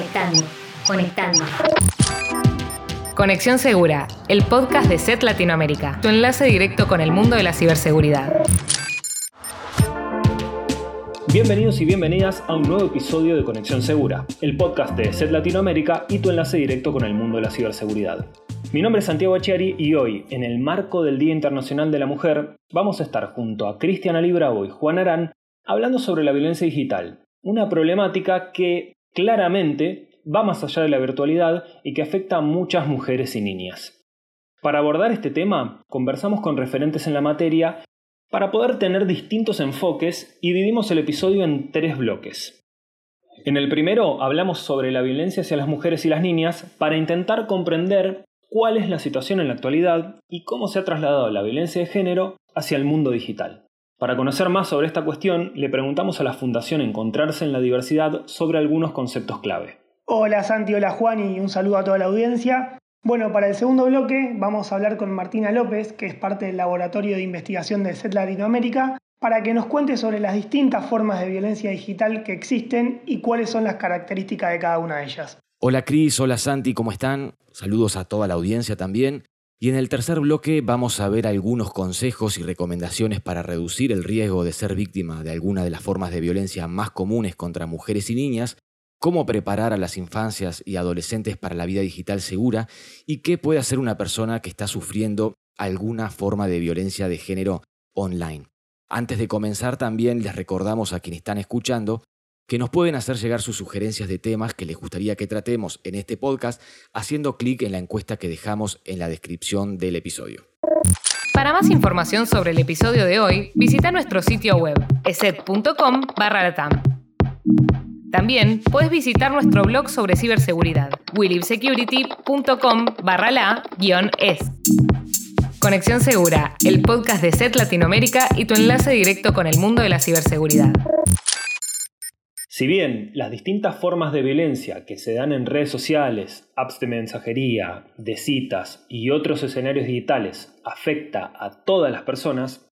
Conectando, conectando. Conexión Segura, el podcast de SET Latinoamérica, tu enlace directo con el mundo de la ciberseguridad. Bienvenidos y bienvenidas a un nuevo episodio de Conexión Segura, el podcast de SET Latinoamérica y tu enlace directo con el mundo de la ciberseguridad. Mi nombre es Santiago Achiari y hoy, en el marco del Día Internacional de la Mujer, vamos a estar junto a Cristian Ali Bravo y Juan Arán hablando sobre la violencia digital, una problemática que claramente va más allá de la virtualidad y que afecta a muchas mujeres y niñas. Para abordar este tema, conversamos con referentes en la materia para poder tener distintos enfoques y dividimos el episodio en tres bloques. En el primero hablamos sobre la violencia hacia las mujeres y las niñas para intentar comprender cuál es la situación en la actualidad y cómo se ha trasladado la violencia de género hacia el mundo digital. Para conocer más sobre esta cuestión, le preguntamos a la Fundación Encontrarse en la Diversidad sobre algunos conceptos clave. Hola Santi, hola Juan y un saludo a toda la audiencia. Bueno, para el segundo bloque vamos a hablar con Martina López, que es parte del Laboratorio de Investigación de SET Latinoamérica, para que nos cuente sobre las distintas formas de violencia digital que existen y cuáles son las características de cada una de ellas. Hola Cris, hola Santi, ¿cómo están? Saludos a toda la audiencia también. Y en el tercer bloque vamos a ver algunos consejos y recomendaciones para reducir el riesgo de ser víctima de alguna de las formas de violencia más comunes contra mujeres y niñas, cómo preparar a las infancias y adolescentes para la vida digital segura y qué puede hacer una persona que está sufriendo alguna forma de violencia de género online. Antes de comenzar también les recordamos a quienes están escuchando que nos pueden hacer llegar sus sugerencias de temas que les gustaría que tratemos en este podcast haciendo clic en la encuesta que dejamos en la descripción del episodio. Para más información sobre el episodio de hoy, visita nuestro sitio web eset.com latam. También puedes visitar nuestro blog sobre ciberseguridad, willibsecurity.com barra la-es. Conexión Segura, el podcast de SET Latinoamérica y tu enlace directo con el mundo de la ciberseguridad. Si bien las distintas formas de violencia que se dan en redes sociales, apps de mensajería, de citas y otros escenarios digitales afecta a todas las personas,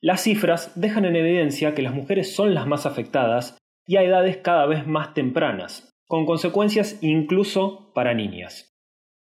las cifras dejan en evidencia que las mujeres son las más afectadas y a edades cada vez más tempranas, con consecuencias incluso para niñas.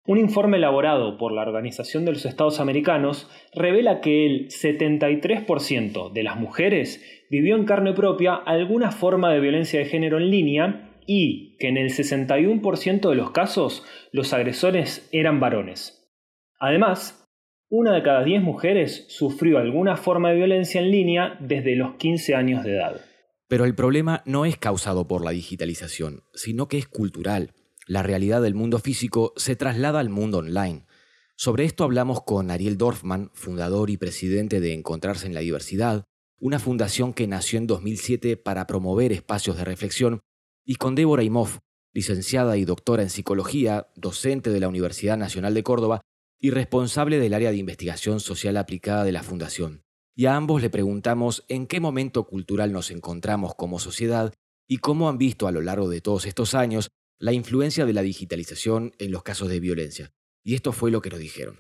Un informe elaborado por la Organización de los Estados Americanos revela que el 73% de las mujeres vivió en carne propia alguna forma de violencia de género en línea y que en el 61% de los casos los agresores eran varones. Además, una de cada 10 mujeres sufrió alguna forma de violencia en línea desde los 15 años de edad. Pero el problema no es causado por la digitalización, sino que es cultural la realidad del mundo físico se traslada al mundo online. Sobre esto hablamos con Ariel Dorfman, fundador y presidente de Encontrarse en la Diversidad, una fundación que nació en 2007 para promover espacios de reflexión, y con Débora Imhoff, licenciada y doctora en psicología, docente de la Universidad Nacional de Córdoba y responsable del área de investigación social aplicada de la fundación. Y a ambos le preguntamos en qué momento cultural nos encontramos como sociedad y cómo han visto a lo largo de todos estos años la influencia de la digitalización en los casos de violencia. Y esto fue lo que nos dijeron.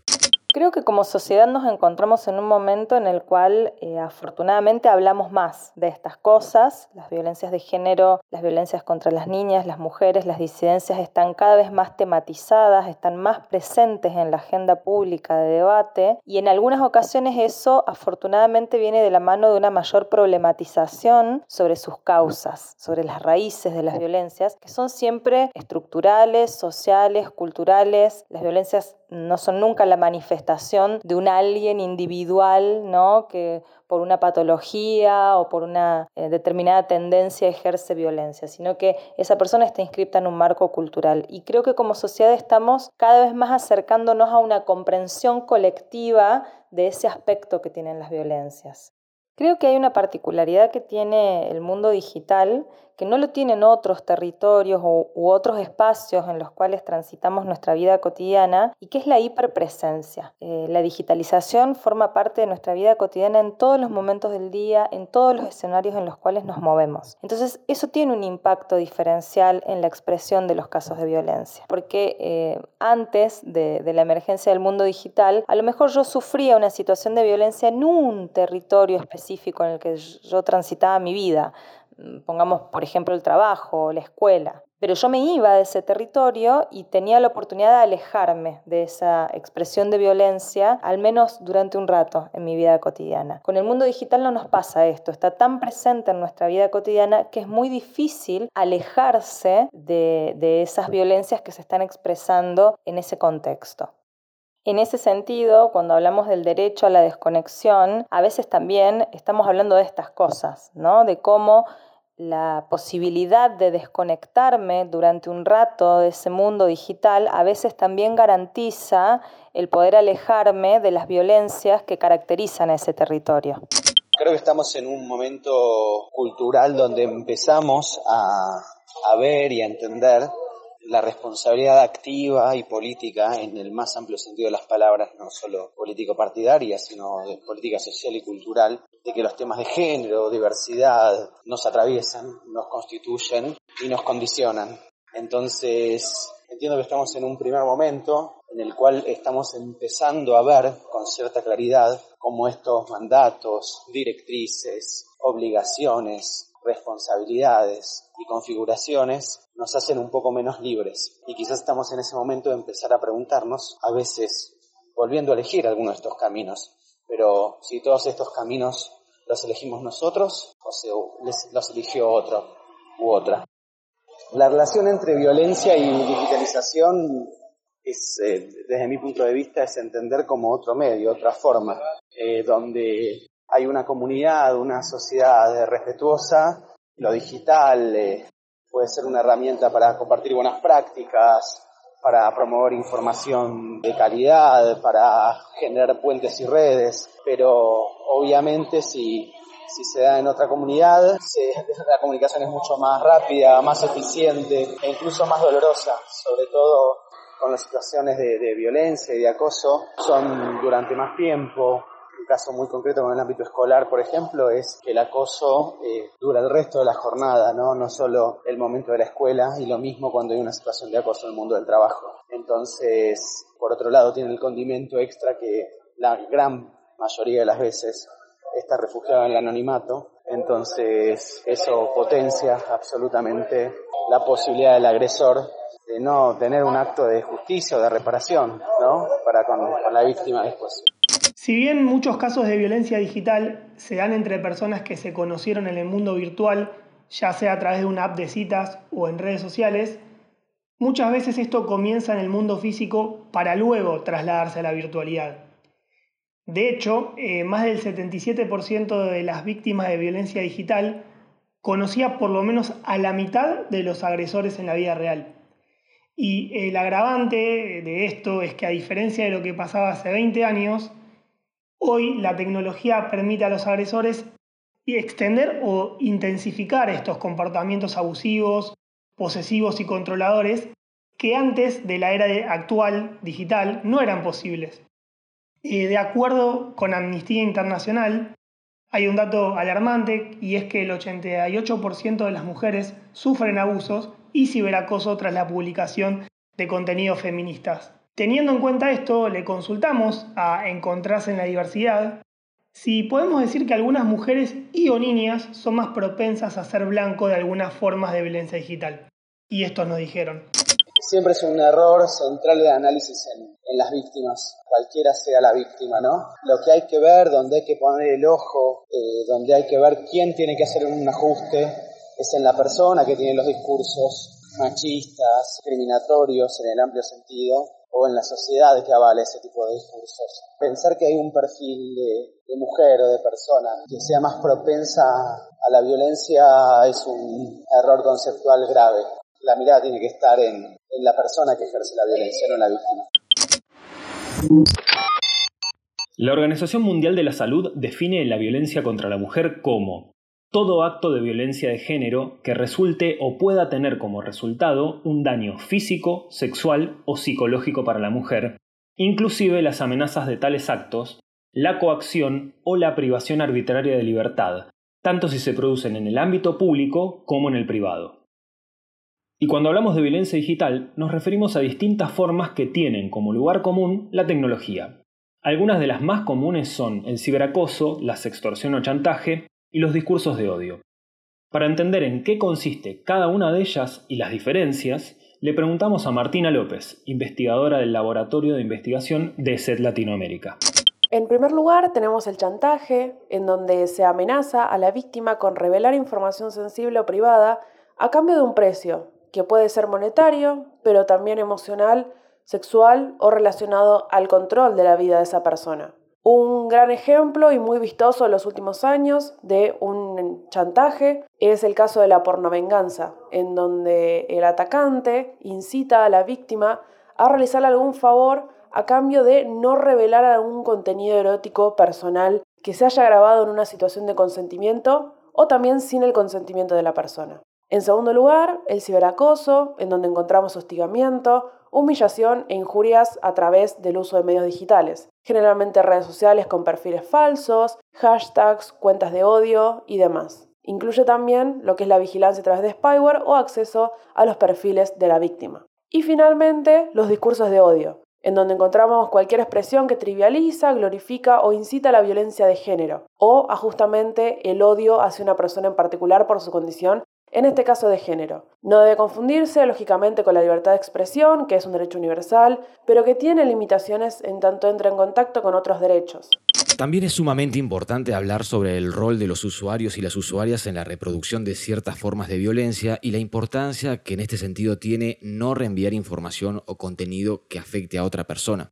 Creo que como sociedad nos encontramos en un momento en el cual eh, afortunadamente hablamos más de estas cosas. Las violencias de género, las violencias contra las niñas, las mujeres, las disidencias están cada vez más tematizadas, están más presentes en la agenda pública de debate y en algunas ocasiones eso afortunadamente viene de la mano de una mayor problematización sobre sus causas, sobre las raíces de las violencias, que son siempre estructurales, sociales, culturales. Las violencias no son nunca la manifestación de un alguien individual, ¿no? que por una patología o por una eh, determinada tendencia ejerce violencia, sino que esa persona está inscripta en un marco cultural. Y creo que como sociedad estamos cada vez más acercándonos a una comprensión colectiva de ese aspecto que tienen las violencias. Creo que hay una particularidad que tiene el mundo digital que no lo tienen otros territorios u, otros espacios en los cuales transitamos nuestra vida cotidiana y que es la hiperpresencia. Eh, la digitalización forma parte de nuestra vida cotidiana en todos los momentos del día, en todos los escenarios en los cuales nos movemos. Entonces eso tiene un impacto diferencial en la expresión de los casos de violencia, porque eh, antes de, de la emergencia del mundo digital, a lo mejor yo sufría una situación de violencia en un territorio específico en el que yo transitaba mi vida. Mm, pongamos, por ejemplo, el trabajo, la escuela. pero yo me iba de ese territorio y tenía la oportunidad de alejarme de esa expresión de violencia, al menos durante un rato en mi vida cotidiana. Con el mundo digital no nos pasa esto, está tan presente en nuestra vida cotidiana que es muy difícil alejarse de, de esas violencias que se están expresando en ese contexto. En ese sentido, cuando hablamos del derecho a la desconexión, a veces también estamos hablando de estas cosas, ¿no? De cómo la posibilidad de desconectarme durante un rato de ese mundo digital a veces también garantiza el poder alejarme de las violencias que caracterizan a ese territorio. Creo que estamos en un momento cultural donde empezamos a, a ver y a entender la responsabilidad activa y política en el más amplio sentido de las palabras, no solo político-partidaria, sino de política social y cultural, de que los temas de género, diversidad, nos atraviesan, nos constituyen y nos condicionan. Entonces, entiendo que estamos en un primer momento en el cual estamos empezando a ver con cierta claridad cómo estos mandatos, directrices, obligaciones, responsabilidades y configuraciones nos hacen un poco menos libres. Y quizás estamos en ese momento de empezar a preguntarnos, a veces volviendo a elegir alguno de estos caminos, pero si todos estos caminos los elegimos nosotros o si los eligió otro u otra. La relación entre violencia y digitalización es, eh, desde mi punto de vista, es entender como otro medio, otra forma, eh, donde hay una comunidad, una sociedad respetuosa, lo digital eh, puede ser una herramienta para compartir buenas prácticas, para promover información de calidad, para generar puentes y redes, pero obviamente si, se da en otra comunidad, la comunicación es mucho más rápida, más eficiente e incluso más dolorosa, sobre todo con las situaciones de, de violencia y de acoso, son durante más tiempo, un caso muy concreto en el ámbito escolar, por ejemplo, es que el acoso eh, dura el resto de la jornada, ¿no? no solo el momento de la escuela, y lo mismo cuando hay una situación de acoso en el mundo del trabajo. Entonces, por otro lado, tiene el condimento extra que la gran mayoría de las veces está refugiado en el anonimato, entonces eso potencia absolutamente la posibilidad del agresor de no tener un acto de justicia o de reparación, ¿no? Para con la víctima después. Si bien muchos casos de violencia digital se dan entre personas que se conocieron en el mundo virtual, ya sea a través de una app de citas o en redes sociales, muchas veces esto comienza en el mundo físico para luego trasladarse a la virtualidad. De hecho, eh, más del 77% de las víctimas de violencia digital conocía por lo menos a la mitad de los agresores en la vida real. Y el agravante de esto es que a diferencia de lo que pasaba hace 20 años, Hoy la tecnología permite a los agresores extender o intensificar estos comportamientos abusivos, posesivos y controladores que antes de la era actual digital no eran posibles. Eh, de acuerdo con Amnistía Internacional, hay un dato alarmante y es que el 88% de las mujeres sufren abusos y ciberacoso tras la publicación de contenidos feministas. Teniendo en cuenta esto, le consultamos a Encontrarse en la Diversidad si podemos decir que algunas mujeres y o niñas son más propensas a ser blanco de algunas formas de violencia digital. Y estos nos dijeron. Siempre es un error central de análisis en, las víctimas, cualquiera sea la víctima, ¿no? Lo que hay que ver, donde hay que poner el ojo, eh, donde hay que ver quién tiene que hacer un ajuste, es en la persona que tiene los discursos machistas, discriminatorios en el amplio sentido, o en la sociedad que avala ese tipo de discursos. Pensar que hay un perfil de, mujer o de persona que sea más propensa a la violencia es un error conceptual grave. La mirada tiene que estar en, en la persona que ejerce la violencia, no en la víctima. La Organización Mundial de la Salud define la violencia contra la mujer como todo acto de violencia de género que resulte o pueda tener como resultado un daño físico, sexual o psicológico para la mujer, inclusive las amenazas de tales actos, la coacción o la privación arbitraria de libertad, tanto si se producen en el ámbito público como en el privado. Y cuando hablamos de violencia digital, nos referimos a distintas formas que tienen como lugar común la tecnología. Algunas de las más comunes son el ciberacoso, la sextorsión o chantaje, y los discursos de odio. Para entender en qué consiste cada una de ellas y las diferencias, le preguntamos a Martina López, investigadora del Laboratorio de Investigación de SED Latinoamérica. En primer lugar, tenemos el chantaje, en donde se amenaza a la víctima con revelar información sensible o privada a cambio de un precio, que puede ser monetario, pero también emocional, sexual o relacionado al control de la vida de esa persona. Un gran ejemplo y muy vistoso en los últimos años de un chantaje es el caso de la pornovenganza, en donde el atacante incita a la víctima a realizar algún favor a cambio de no revelar algún contenido erótico personal que se haya grabado en una situación de consentimiento o también sin el consentimiento de la persona. En segundo lugar, el ciberacoso, en donde encontramos hostigamiento, humillación e injurias a través del uso de medios digitales, generalmente redes sociales con perfiles falsos, hashtags, cuentas de odio y demás. Incluye también lo que es la vigilancia a través de spyware o acceso a los perfiles de la víctima. Y finalmente, los discursos de odio, en donde encontramos cualquier expresión que trivializa, glorifica o incita a la violencia de género, o a justamente el odio hacia una persona en particular por su condición en este caso de género. No debe confundirse, lógicamente, con la libertad de expresión, que es un derecho universal, pero que tiene limitaciones en tanto entra en contacto con otros derechos. También es sumamente importante hablar sobre el rol de los usuarios y las usuarias en la reproducción de ciertas formas de violencia y la importancia que en este sentido tiene no reenviar información o contenido que afecte a otra persona.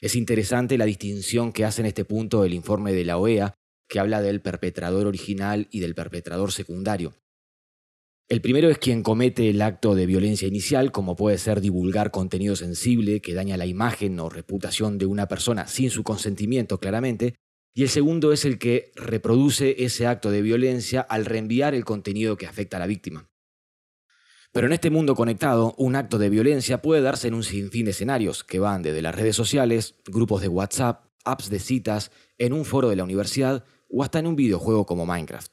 Es interesante la distinción que hace en este punto el informe de la OEA, que habla del perpetrador original y del perpetrador secundario. El primero es quien comete el acto de violencia inicial, como puede ser divulgar contenido sensible que daña la imagen o reputación de una persona sin su consentimiento claramente, y el segundo es el que reproduce ese acto de violencia al reenviar el contenido que afecta a la víctima. Pero en este mundo conectado, un acto de violencia puede darse en un sinfín de escenarios, que van desde las redes sociales, grupos de WhatsApp, apps de citas, en un foro de la universidad o hasta en un videojuego como Minecraft.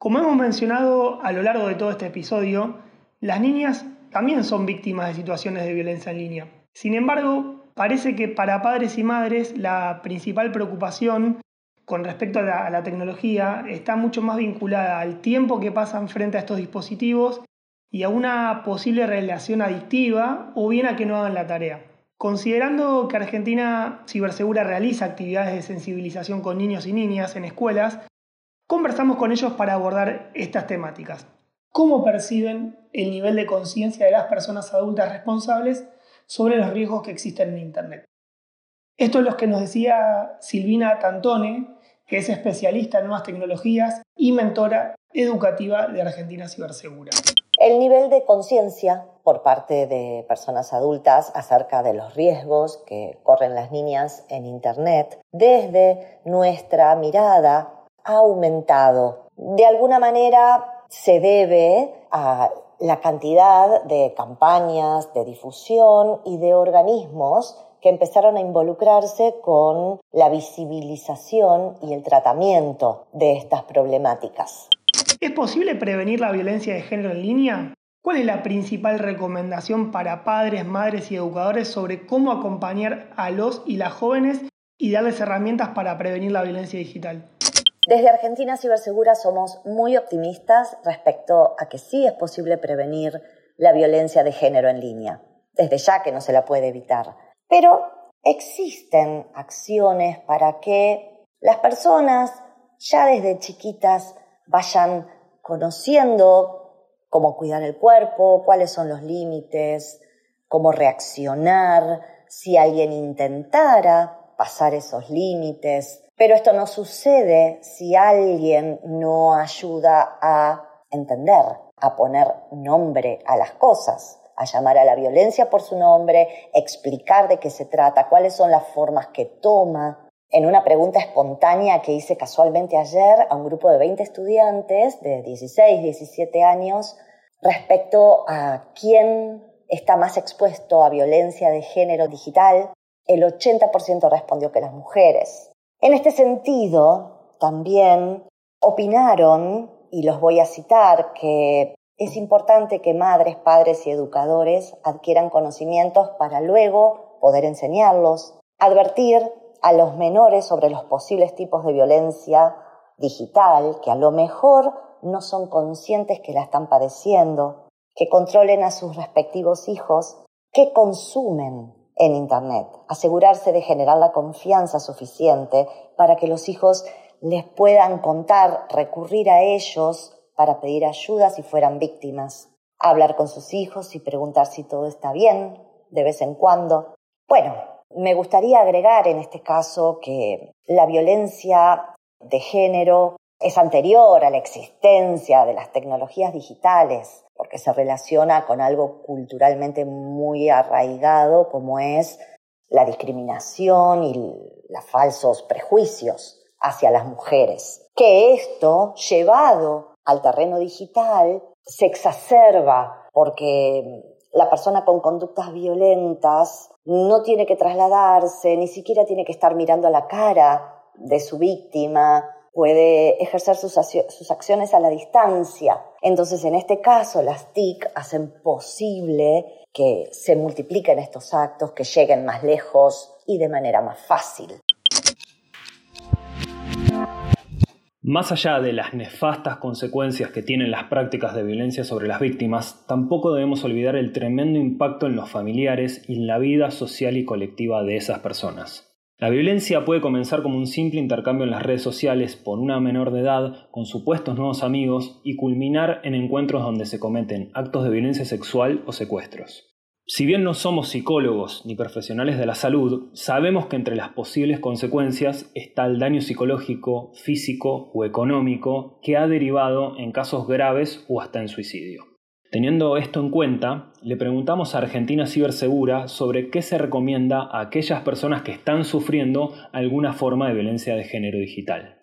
Como hemos mencionado a lo largo de todo este episodio, las niñas también son víctimas de situaciones de violencia en línea. Sin embargo, parece que para padres y madres la principal preocupación con respecto a la, tecnología está mucho más vinculada al tiempo que pasan frente a estos dispositivos y a una posible relación adictiva o bien a que no hagan la tarea. Considerando que Argentina Cibersegura realiza actividades de sensibilización con niños y niñas en escuelas, conversamos con ellos para abordar estas temáticas. ¿Cómo perciben el nivel de conciencia de las personas adultas responsables sobre los riesgos que existen en Internet? Esto es lo que nos decía Silvina Cantone, que es especialista en nuevas tecnologías y mentora educativa de Argentina Cibersegura. El nivel de conciencia por parte de personas adultas acerca de los riesgos que corren las niñas en Internet, desde nuestra mirada ha aumentado. De alguna manera se debe a la cantidad de campañas, de difusión y de organismos que empezaron a involucrarse con la visibilización y el tratamiento de estas problemáticas. ¿Es posible prevenir la violencia de género en línea? ¿Cuál es la principal recomendación para padres, madres y educadores sobre cómo acompañar a los y las jóvenes y darles herramientas para prevenir la violencia digital? Desde Argentina Cibersegura somos muy optimistas respecto a que sí es posible prevenir la violencia de género en línea, desde ya que no se la puede evitar. Pero existen acciones para que las personas ya desde chiquitas vayan conociendo cómo cuidar el cuerpo, cuáles son los límites, cómo reaccionar si alguien intentara pasar esos límites, pero esto no sucede si alguien no ayuda a entender, a poner nombre a las cosas, a llamar a la violencia por su nombre, explicar de qué se trata, cuáles son las formas que toma. En una pregunta espontánea que hice casualmente ayer a un grupo de 20 estudiantes de 16, 17 años respecto a quién está más expuesto a violencia de género digital, el 80% respondió que las mujeres. En este sentido, también opinaron, y los voy a citar, que es importante que madres, padres y educadores adquieran conocimientos para luego poder enseñarlos, advertir a los menores sobre los posibles tipos de violencia digital, que a lo mejor no son conscientes que la están padeciendo, que controlen a sus respectivos hijos, que consumen en Internet, asegurarse de generar la confianza suficiente para que los hijos les puedan contar, recurrir a ellos para pedir ayuda si fueran víctimas, hablar con sus hijos y preguntar si todo está bien de vez en cuando. Bueno, me gustaría agregar en este caso que la violencia de género es anterior a la existencia de las tecnologías digitales, porque se relaciona con algo culturalmente muy arraigado como es la discriminación y los falsos prejuicios hacia las mujeres. Que esto, llevado al terreno digital, se exacerba porque la persona con conductas violentas no tiene que trasladarse, ni siquiera tiene que estar mirando a la cara de su víctima, puede ejercer sus, acciones a la distancia. Entonces, en este caso, las TIC hacen posible que se multipliquen estos actos, que lleguen más lejos y de manera más fácil. Más allá de las nefastas consecuencias que tienen las prácticas de violencia sobre las víctimas, tampoco debemos olvidar el tremendo impacto en los familiares y en la vida social y colectiva de esas personas. La violencia puede comenzar como un simple intercambio en las redes sociales por una menor de edad con supuestos nuevos amigos y culminar en encuentros donde se cometen actos de violencia sexual o secuestros. Si bien no somos psicólogos ni profesionales de la salud, sabemos que entre las posibles consecuencias está el daño psicológico, físico o económico que ha derivado en casos graves o hasta en suicidio. Teniendo esto en cuenta, le preguntamos a Argentina Cibersegura sobre qué se recomienda a aquellas personas que están sufriendo alguna forma de violencia de género digital.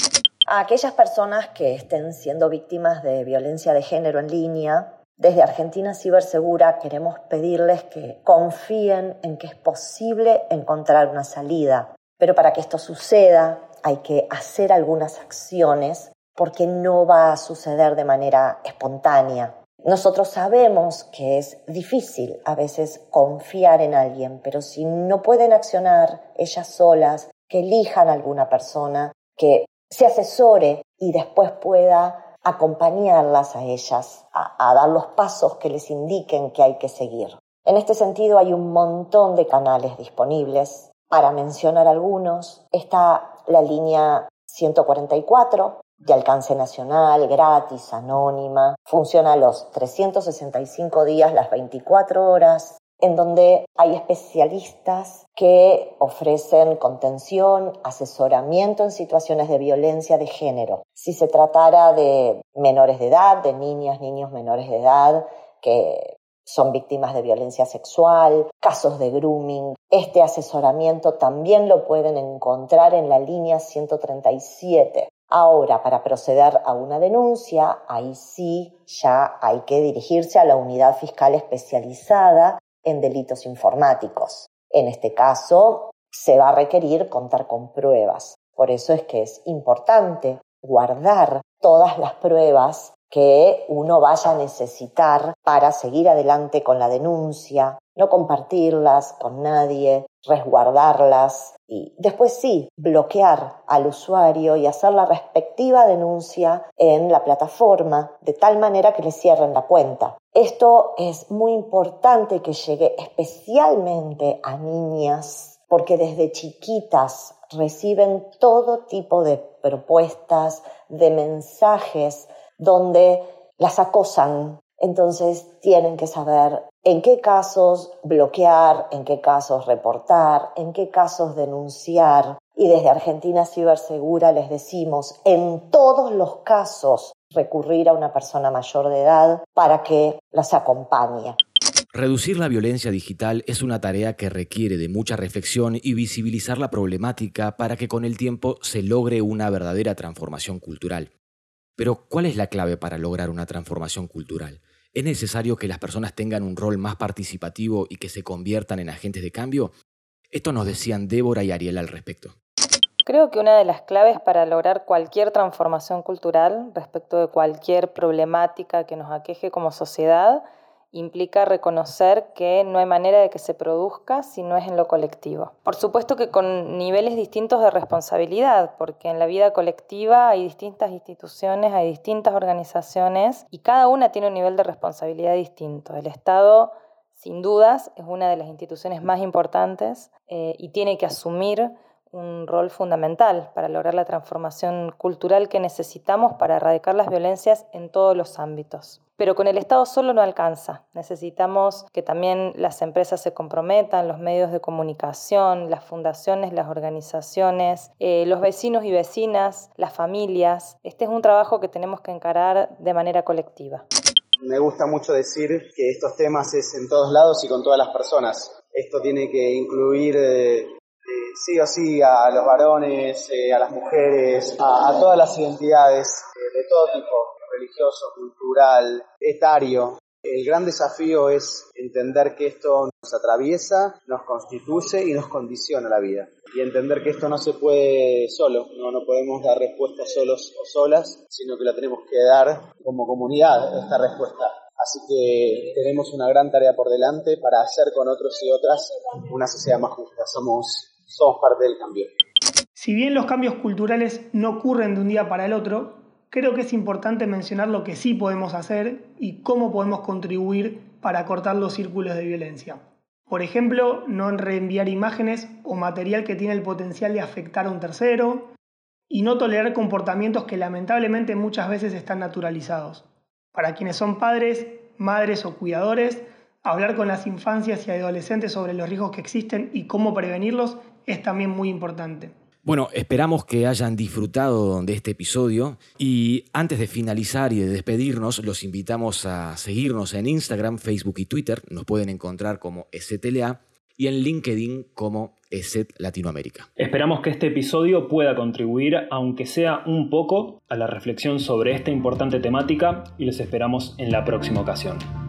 A aquellas personas que estén siendo víctimas de violencia de género en línea, desde Argentina Cibersegura queremos pedirles que confíen en que es posible encontrar una salida. Pero para que esto suceda hay que hacer algunas acciones porque no va a suceder de manera espontánea. Nosotros sabemos que es difícil a veces confiar en alguien, pero si no pueden accionar ellas solas, que elijan a alguna persona, que se asesore y después pueda acompañarlas a ellas, a, dar los pasos que les indiquen que hay que seguir. En este sentido hay un montón de canales disponibles. Para mencionar algunos, está la línea 144, de alcance nacional, gratis, anónima, funciona los 365 días, las 24 horas, en donde hay especialistas que ofrecen contención, asesoramiento en situaciones de violencia de género. Si se tratara de menores de edad, de niñas, niños menores de edad, que son víctimas de violencia sexual, casos de grooming. Este asesoramiento también lo pueden encontrar en la línea 137 Ahora, para proceder a una denuncia, ahí sí ya hay que dirigirse a la unidad fiscal especializada en delitos informáticos. En este caso, se va a requerir contar con pruebas. Por eso es que es importante guardar todas las pruebas que uno vaya a necesitar para seguir adelante con la denuncia, no compartirlas con nadie, resguardarlas y después sí, bloquear al usuario y hacer la respectiva denuncia en la plataforma de tal manera que le cierren la cuenta. Esto es muy importante que llegue especialmente a niñas porque desde chiquitas reciben todo tipo de propuestas, de mensajes donde las acosan. Entonces tienen que saber en qué casos bloquear, en qué casos reportar, en qué casos denunciar. Y desde Argentina Cibersegura les decimos, en todos los casos, recurrir a una persona mayor de edad para que las acompañe. Reducir la violencia digital es una tarea que requiere de mucha reflexión y visibilizar la problemática para que con el tiempo se logre una verdadera transformación cultural. Pero, ¿cuál es la clave para lograr una transformación cultural? ¿Es necesario que las personas tengan un rol más participativo y que se conviertan en agentes de cambio? Esto nos decían Débora y Ariel al respecto. Creo que una de las claves para lograr cualquier transformación cultural respecto de cualquier problemática que nos aqueje como sociedad implica reconocer que no hay manera de que se produzca si no es en lo colectivo. Por supuesto que con niveles distintos de responsabilidad, porque en la vida colectiva hay distintas instituciones, hay distintas organizaciones y cada una tiene un nivel de responsabilidad distinto. El Estado, sin dudas, es una de las instituciones más importantes eh, y tiene que asumir un rol fundamental para lograr la transformación cultural que necesitamos para erradicar las violencias en todos los ámbitos. Pero con el Estado solo no alcanza. Necesitamos que también las empresas se comprometan, los medios de comunicación, las fundaciones, las organizaciones, eh, los vecinos y vecinas, las familias. Este es un trabajo que tenemos que encarar de manera colectiva. Me gusta mucho decir que estos temas es en todos lados y con todas las personas. Esto tiene que incluir eh, sí o sí a los varones, eh, a las mujeres, a, todas las identidades eh, de todo tipo, religioso, cultural, etario. El gran desafío es entender que esto nos atraviesa, nos constituye y nos condiciona la vida. Y entender que esto no se puede solo, no, no podemos dar respuestas solos o solas, sino que la tenemos que dar como comunidad, esta respuesta. Así que tenemos una gran tarea por delante para hacer con otros y otras una sociedad más justa. Somos somos parte del cambio. Si bien los cambios culturales no ocurren de un día para el otro, creo que es importante mencionar lo que sí podemos hacer y cómo podemos contribuir para cortar los círculos de violencia. Por ejemplo, no reenviar imágenes o material que tiene el potencial de afectar a un tercero y no tolerar comportamientos que lamentablemente muchas veces están naturalizados. Para quienes son padres, madres o cuidadores, hablar con las infancias y adolescentes sobre los riesgos que existen y cómo prevenirlos es también muy importante. Bueno, esperamos que hayan disfrutado de este episodio y antes de finalizar y de despedirnos, los invitamos a seguirnos en Instagram, Facebook y Twitter. Nos pueden encontrar como STLA y en LinkedIn como ESET Latinoamérica. Esperamos que este episodio pueda contribuir, aunque sea un poco, a la reflexión sobre esta importante temática y los esperamos en la próxima ocasión.